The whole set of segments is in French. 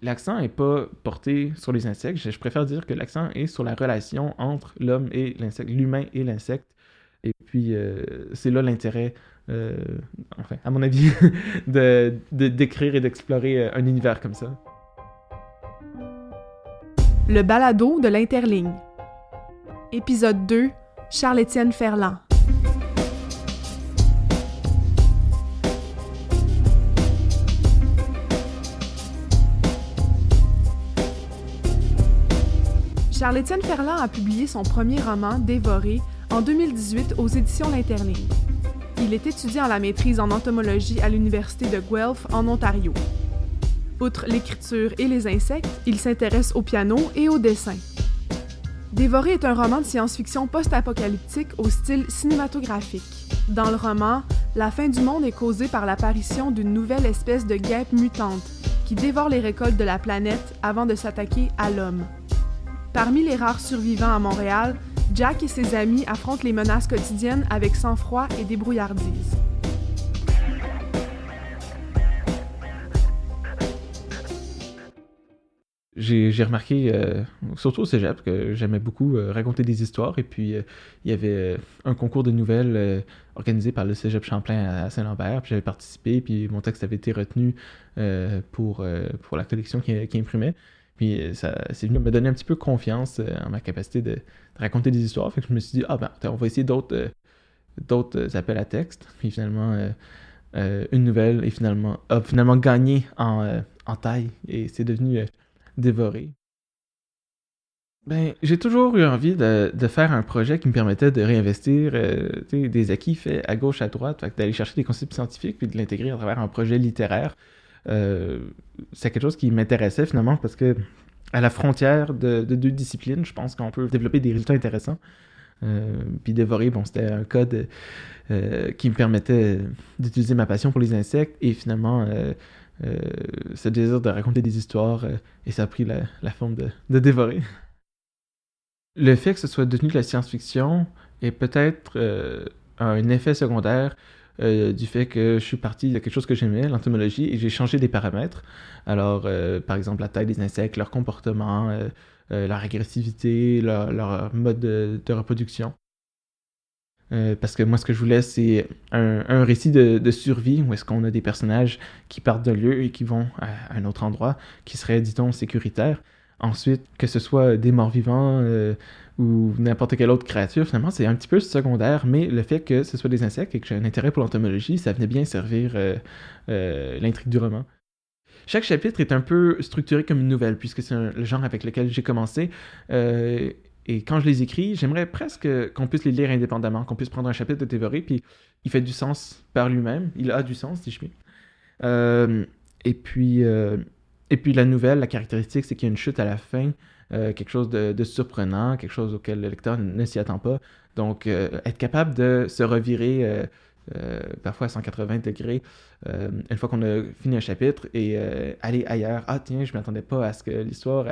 L'accent n'est pas porté sur les insectes. Je, préfère dire que l'accent est sur la relation entre l'homme et l'insecte, l'humain et l'insecte. Et puis, euh, c'est là l'intérêt, euh, enfin, à mon avis, de, d'écrire et d'explorer un univers comme ça. Le balado de l'Interligne. Épisode 2. Charles-Étienne Ferland. Charles-Étienne Ferland a publié son premier roman, Dévoré, en 2018 aux éditions L'Interligne. Il est étudiant à la maîtrise en entomologie à l'Université de Guelph, en Ontario. Outre l'écriture et les insectes, il s'intéresse au piano et au dessin. Dévoré est un roman de science-fiction post-apocalyptique au style cinématographique. Dans le roman, la fin du monde est causée par l'apparition d'une nouvelle espèce de guêpe mutante qui dévore les récoltes de la planète avant de s'attaquer à l'homme. Parmi les rares survivants à Montréal, Jack et ses amis affrontent les menaces quotidiennes avec sang-froid et débrouillardise. J'ai remarqué, euh, surtout au cégep, que j'aimais beaucoup euh, raconter des histoires. Et puis, euh, il y avait un concours de nouvelles organisé par le cégep Champlain à, Saint-Lambert. Puis j'avais participé, puis mon texte avait été retenu pour, pour la collection qui, qui imprimait. Puis euh, ça, c'est venu me un petit peu confiance euh, en ma capacité de, raconter des histoires. Fait que je me suis dit, ah ben, on va essayer d'autres, euh, d'autres appels à texte. Puis finalement, une nouvelle finalement, a finalement gagné en, en taille et c'est devenu dévoré. Ben, j'ai toujours eu envie de, de, faire un projet qui me permettait de réinvestir des acquis faits à gauche, à droite, d'aller chercher des concepts scientifiques puis de l'intégrer à travers un projet littéraire. Euh, c'est quelque chose qui m'intéressait finalement parce que à la frontière de, deux disciplines, je pense qu'on peut développer des résultats intéressants. Euh, puis dévorer, bon, c'était un code euh, qui me permettait d'utiliser ma passion pour les insectes et finalement ce désir de raconter des histoires et ça a pris la, forme de, de, dévorer. Le fait que ce soit devenu de la science-fiction est peut-être un effet secondaire euh, du fait que je suis parti de quelque chose que j'aimais, l'entomologie, et j'ai changé des paramètres. Alors, euh, par exemple, la taille des insectes, leur comportement, euh, leur agressivité, leur, mode de, reproduction. parce que moi, ce que je voulais, c'est un, récit de, survie où est-ce qu'on a des personnages qui partent d'un lieu et qui vont à, un autre endroit qui serait, dit-on, sécuritaire. Ensuite, que ce soit des morts vivants, ou n'importe quelle autre créature, finalement, c'est un petit peu secondaire, mais le fait que ce soit des insectes et que j'ai un intérêt pour l'entomologie, ça venait bien servir euh, euh, l'intrigue du roman. Chaque chapitre est un peu structuré comme une nouvelle, puisque c'est le genre avec lequel j'ai commencé. Euh, et quand je les écris, j'aimerais presque qu'on puisse les lire indépendamment, qu'on puisse prendre un chapitre de théorie, puis il fait du sens par lui-même. Il a du sens, si je puis. et puis, et puis la nouvelle, la caractéristique, c'est qu'il y a une chute à la fin. Euh, quelque chose de, surprenant, quelque chose auquel le lecteur ne s'y attend pas. Donc, euh, être capable de se revirer euh, parfois à 180 degrés une fois qu'on a fini un chapitre et aller ailleurs. Ah, tiens, je ne m'attendais pas à ce que l'histoire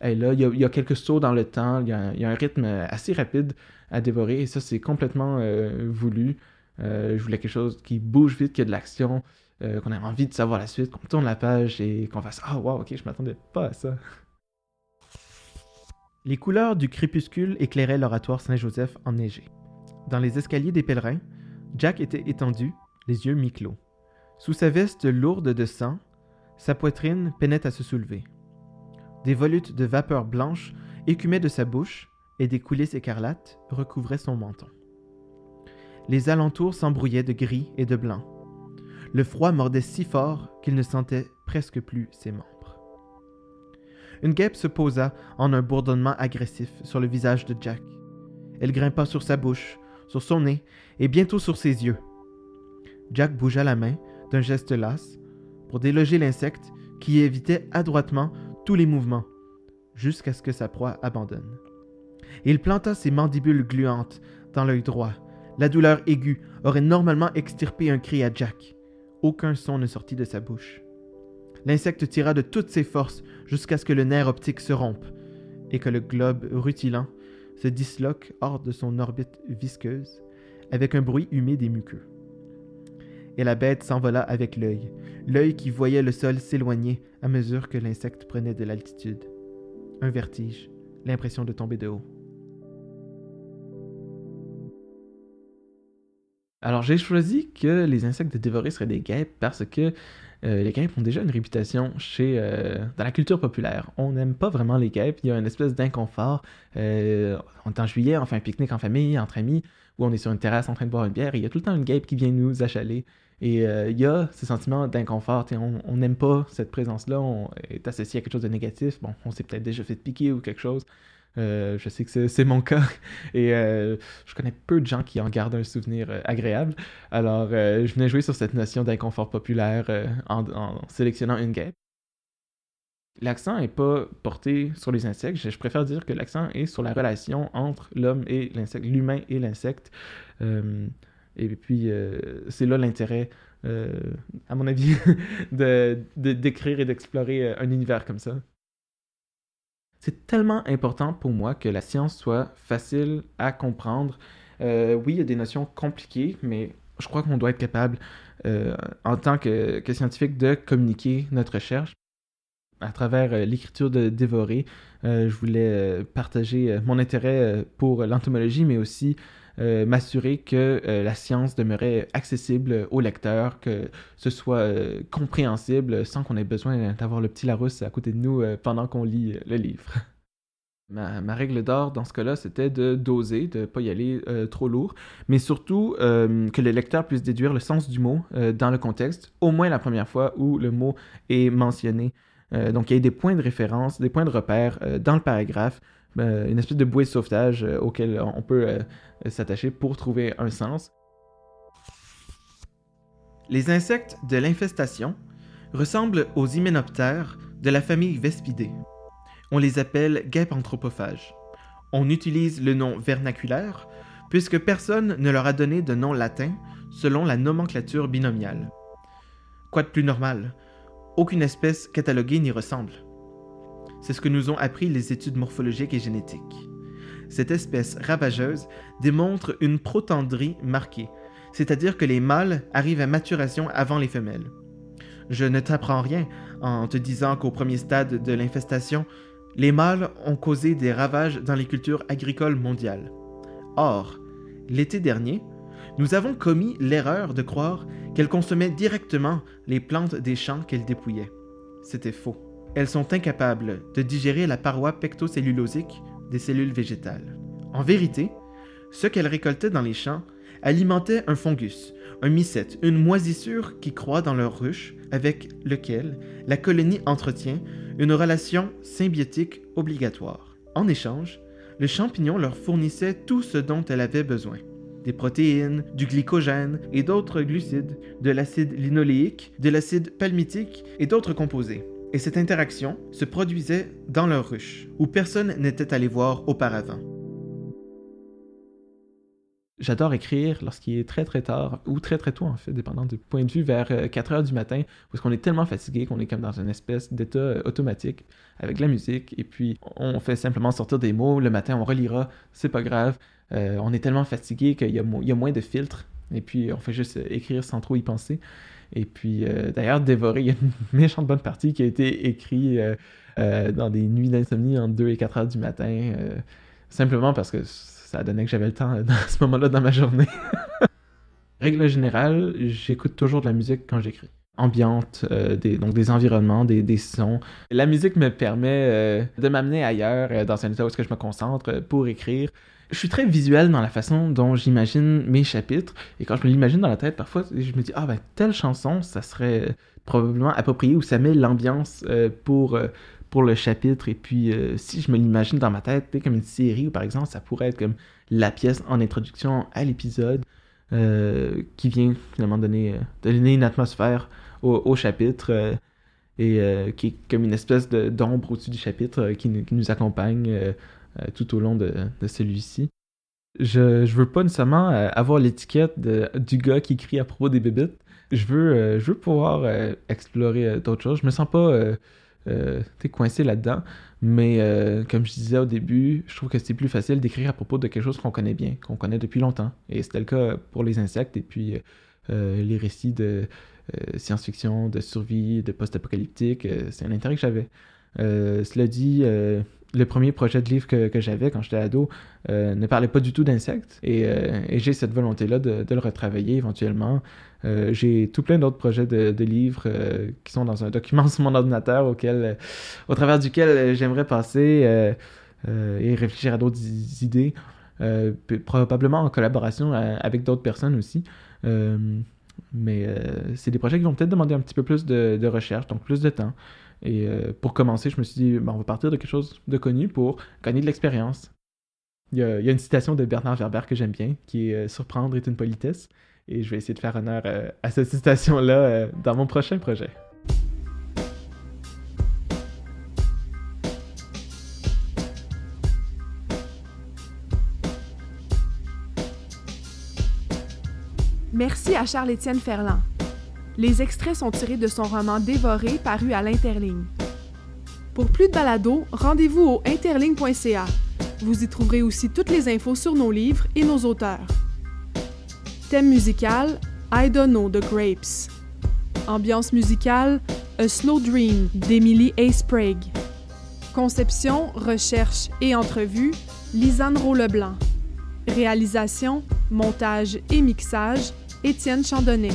est là. Il y, a, quelques sauts dans le temps, il y a, un rythme assez rapide à dévorer et ça, c'est complètement voulu. je voulais quelque chose qui bouge vite, qui a de l'action. Qu'on ait envie de savoir la suite, qu'on tourne la page et qu'on fasse Ah, wow, ok, je m'attendais pas à ça. Les couleurs du crépuscule éclairaient l'oratoire Saint-Joseph enneigé. Dans les escaliers des pèlerins, Jack était étendu, les yeux mi-clos. Sous sa veste lourde de sang, sa poitrine peinait à se soulever. Des volutes de vapeur blanche écumaient de sa bouche et des coulisses écarlates recouvraient son menton. Les alentours s'embrouillaient de gris et de blanc. Le froid mordait si fort qu'il ne sentait presque plus ses membres une guêpe se posa en un bourdonnement agressif sur le visage de Jack. Elle grimpa sur sa bouche, sur son nez et bientôt sur ses yeux. Jack bougea la main d'un geste las pour déloger l'insecte qui évitait adroitement tous les mouvements jusqu'à ce que sa proie abandonne. Il planta ses mandibules gluantes dans l'œil droit. La douleur aiguë aurait normalement extirpé un cri à Jack. Aucun son ne sortit de sa bouche. L'insecte tira de toutes ses forces jusqu'à ce que le nerf optique se rompe et que le globe rutilant se disloque hors de son orbite visqueuse avec un bruit humide et muqueux. et la bête s'envola avec l'œil, l'œil qui voyait le sol s'éloigner à mesure que l'insecte prenait de l'altitude. Un vertige, l'impression de tomber de haut. Alors j'ai choisi que les insectes dévorés seraient des guêpes parce que euh, les guêpes ont déjà une réputation chez euh, dans la culture populaire. On n'aime pas vraiment les guêpes. Il y a une espèce d'inconfort. Euh, on est en juillet, on fait un pique-nique en famille, entre amis, ou on est sur une terrasse en train de boire une bière. Et il y a tout le temps une guêpe qui vient nous achaler. Et il y a ce sentiment d'inconfort. On n'aime pas cette présence-là. On est associé à quelque chose de négatif. Bon, on s'est peut-être déjà fait piquer ou quelque chose. Euh, je sais que c'est mon cas et euh, je connais peu de gens qui en gardent un souvenir euh, agréable. Alors, je venais jouer sur cette notion d'inconfort populaire en, sélectionnant une guêpe. L'accent n'est pas porté sur les insectes. Je, préfère dire que l'accent est sur la relation entre l'homme et l'insecte, l'humain et l'insecte. et puis, c'est là l'intérêt, à mon avis, de d'écrire et d'explorer un univers comme ça. C'est tellement important pour moi que la science soit facile à comprendre. Euh, oui, il y a des notions compliquées, mais je crois qu'on doit être capable, euh, en tant que, scientifique, de communiquer notre recherche. À travers euh, l'écriture de Dévorer, je voulais partager mon intérêt pour l'entomologie, mais aussi euh, m'assurer que euh, la science demeurait accessible aux lecteurs, que ce soit euh, compréhensible sans qu'on ait besoin d'avoir le petit Larousse à côté de nous pendant qu'on lit le livre. Ma, règle d'or dans ce cas-là, c'était de doser, de ne pas y aller trop lourd, mais surtout que le lecteur puisse déduire le sens du mot dans le contexte, au moins la première fois où le mot est mentionné. Donc il y a des points de référence, des points de repère dans le paragraphe euh, une espèce de bouée de sauvetage euh, auquel on peut euh, s'attacher pour trouver un sens. Les insectes de l'infestation ressemblent aux hyménoptères de la famille Vespidés. On les appelle guêpes anthropophages. On utilise le nom vernaculaire puisque personne ne leur a donné de nom latin selon la nomenclature binomiale. Quoi de plus normal? Aucune espèce cataloguée n'y ressemble. C'est ce que nous ont appris les études morphologiques et génétiques. Cette espèce ravageuse démontre une protandrie marquée, c'est-à-dire que les mâles arrivent à maturation avant les femelles. Je ne t'apprends rien en te disant qu'au premier stade de l'infestation, les mâles ont causé des ravages dans les cultures agricoles mondiales. Or, l'été dernier, nous avons commis l'erreur de croire qu'elles consommaient directement les plantes des champs qu'elles dépouillaient. C'était faux elles sont incapables de digérer la paroi pectocellulosique des cellules végétales. En vérité, ce qu'elles récoltaient dans les champs alimentait un fungus, un mycète, une moisissure qui croît dans leur ruche avec lequel la colonie entretient une relation symbiotique obligatoire. En échange, le champignon leur fournissait tout ce dont elle avait besoin des protéines, du glycogène et d'autres glucides, de l'acide linoléique, de l'acide palmitique et d'autres composés. Et cette interaction se produisait dans leur ruche, où personne n'était allé voir auparavant. J'adore écrire lorsqu'il est très très tard, ou très très tôt en fait, dépendant du point de vue, vers 4 euh, heures du matin, parce qu'on est tellement fatigué qu'on est comme dans une espèce d'état euh, automatique avec la musique, et puis on fait simplement sortir des mots, le matin on relira, c'est pas grave, euh, on est tellement fatigué qu'il y, a moins de filtres, et puis on fait juste écrire sans trop y penser. Et puis, d'ailleurs, Dévorer, il y a une méchante bonne partie qui a été écrite dans des nuits d'insomnie entre 2 et 4 heures du matin, simplement parce que ça donnait que j'avais le temps dans ce moment-là dans ma journée. Règle générale, j'écoute toujours de la musique quand j'écris. Ambiante, des, donc des environnements, des, sons. La musique me permet de m'amener ailleurs, dans un état où je me concentre pour écrire je suis très visuel dans la façon dont j'imagine mes chapitres. Et quand je me l'imagine dans la tête, parfois, je me dis, ah ben, telle chanson, ça serait probablement approprié ou ça met l'ambiance euh, pour, euh, pour le chapitre. Et puis, euh, si je me l'imagine dans ma tête, comme une série, par exemple, ça pourrait être comme la pièce en introduction à l'épisode qui vient finalement donner, donner une atmosphère au, chapitre. et qui est comme une espèce d'ombre au-dessus du chapitre qui, nous accompagne euh, tout au long de, celui-ci. Je, je veux pas nécessairement euh, avoir l'étiquette du gars qui crie à propos des bébites. Je veux, euh, je veux pouvoir explorer d'autres choses. Je me sens pas coincé là-dedans. Mais comme je disais au début, je trouve que c'est plus facile d'écrire à propos de quelque chose qu'on connaît bien, qu'on connaît depuis longtemps. Et c'était le cas pour les insectes. Et puis, les récits de science-fiction, de survie, de post-apocalyptique. c'est un intérêt que j'avais. cela dit, le premier projet de livre que, j'avais quand j'étais ado ne parlait pas du tout d'insectes et, j'ai cette volonté-là de, le retravailler éventuellement. j'ai tout plein d'autres projets de, livres qui sont dans un document sur mon ordinateur auquel, au travers duquel j'aimerais passer et réfléchir à d'autres idées. Euh, probablement en collaboration euh, avec d'autres personnes aussi. Euh, mais c'est des projets qui vont peut-être demander un petit peu plus de, recherche, donc plus de temps. Et pour commencer, je me suis dit, on va partir de quelque chose de connu pour gagner de l'expérience. Il, y, a, une citation de Bernard Werber que j'aime bien, qui est Surprendre est une politesse. Et je vais essayer de faire honneur à cette citation-là dans mon prochain projet. Merci à Charles-Étienne Ferland. Les extraits sont tirés de son roman Dévoré paru à l'Interligne. Pour plus de balados, rendez-vous au interligne.ca. Vous y trouverez aussi toutes les infos sur nos livres et nos auteurs. Thème musical I Don't Know the Grapes. Ambiance musicale A Slow Dream d'Emily A. Sprague. Conception, recherche et entrevue Lisanne Roux-Leblanc. Réalisation, montage et mixage Étienne Chandonnet.